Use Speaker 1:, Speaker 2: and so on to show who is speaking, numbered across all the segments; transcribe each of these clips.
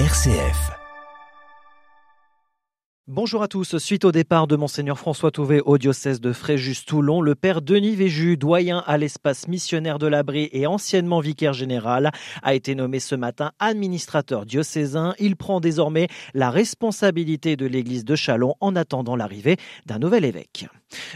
Speaker 1: RCF.
Speaker 2: Bonjour à tous. Suite au départ de Monseigneur François Touvet au diocèse de Fréjus-Toulon, le père Denis Véju, doyen à l'espace missionnaire de l'Abri et anciennement vicaire général, a été nommé ce matin administrateur diocésain. Il prend désormais la responsabilité de l'église de Chalon en attendant l'arrivée d'un nouvel évêque.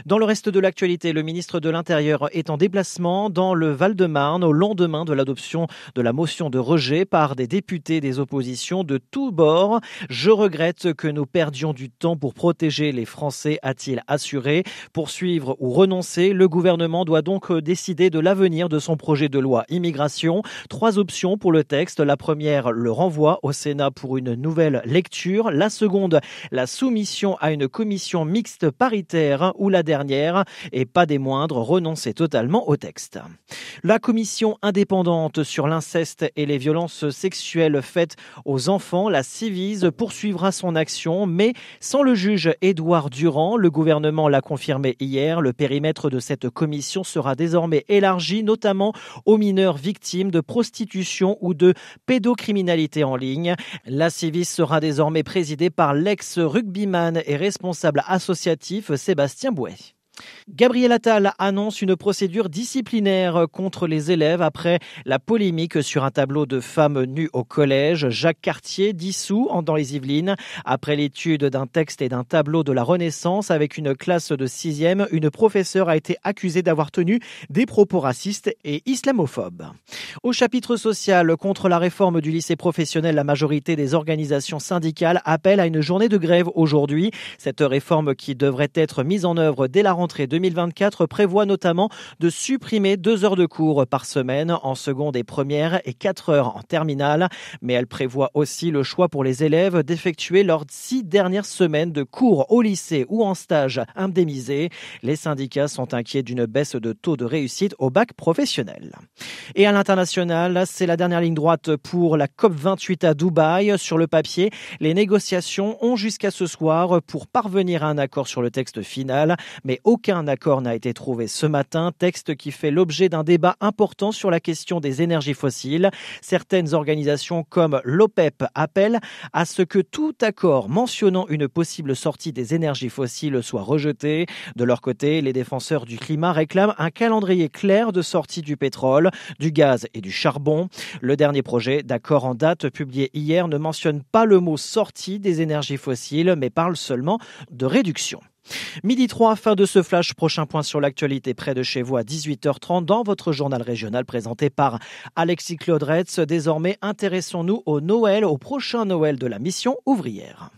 Speaker 2: Dans le reste de l'actualité, le ministre de l'Intérieur est en déplacement dans le Val-de-Marne au lendemain de l'adoption de la motion de rejet par des députés des oppositions de tous bords. Je regrette que nous perdions du temps pour protéger les Français, a-t-il assuré. Poursuivre ou renoncer, le gouvernement doit donc décider de l'avenir de son projet de loi immigration. Trois options pour le texte. La première, le renvoi au Sénat pour une nouvelle lecture. La seconde, la soumission à une commission mixte paritaire la dernière, et pas des moindres, renoncer totalement au texte. La commission indépendante sur l'inceste et les violences sexuelles faites aux enfants, la Civise, poursuivra son action, mais sans le juge Édouard Durand. Le gouvernement l'a confirmé hier. Le périmètre de cette commission sera désormais élargi, notamment aux mineurs victimes de prostitution ou de pédocriminalité en ligne. La Civise sera désormais présidée par l'ex-rugbyman et responsable associatif Sébastien Zimbabwe. Gabriel Attal annonce une procédure disciplinaire contre les élèves après la polémique sur un tableau de femmes nues au collège. Jacques Cartier dissous dans les Yvelines après l'étude d'un texte et d'un tableau de la Renaissance avec une classe de sixième. Une professeure a été accusée d'avoir tenu des propos racistes et islamophobes. Au chapitre social, contre la réforme du lycée professionnel, la majorité des organisations syndicales appellent à une journée de grève aujourd'hui. Cette réforme qui devrait être mise en œuvre dès la rentrée rentrée 2024 prévoit notamment de supprimer deux heures de cours par semaine en seconde et première et quatre heures en terminale. Mais elle prévoit aussi le choix pour les élèves d'effectuer leurs six dernières semaines de cours au lycée ou en stage indemnisés. Les syndicats sont inquiets d'une baisse de taux de réussite au bac professionnel. Et à l'international, c'est la dernière ligne droite pour la COP28 à Dubaï. Sur le papier, les négociations ont jusqu'à ce soir pour parvenir à un accord sur le texte final, mais aucun accord n'a été trouvé ce matin, texte qui fait l'objet d'un débat important sur la question des énergies fossiles. Certaines organisations comme l'OPEP appellent à ce que tout accord mentionnant une possible sortie des énergies fossiles soit rejeté. De leur côté, les défenseurs du climat réclament un calendrier clair de sortie du pétrole, du gaz et du charbon. Le dernier projet d'accord en date publié hier ne mentionne pas le mot sortie des énergies fossiles, mais parle seulement de réduction. Midi 3, fin de ce flash. Prochain point sur l'actualité près de chez vous à 18h30 dans votre journal régional présenté par Alexis Claudretz. Désormais, intéressons-nous au Noël, au prochain Noël de la mission ouvrière.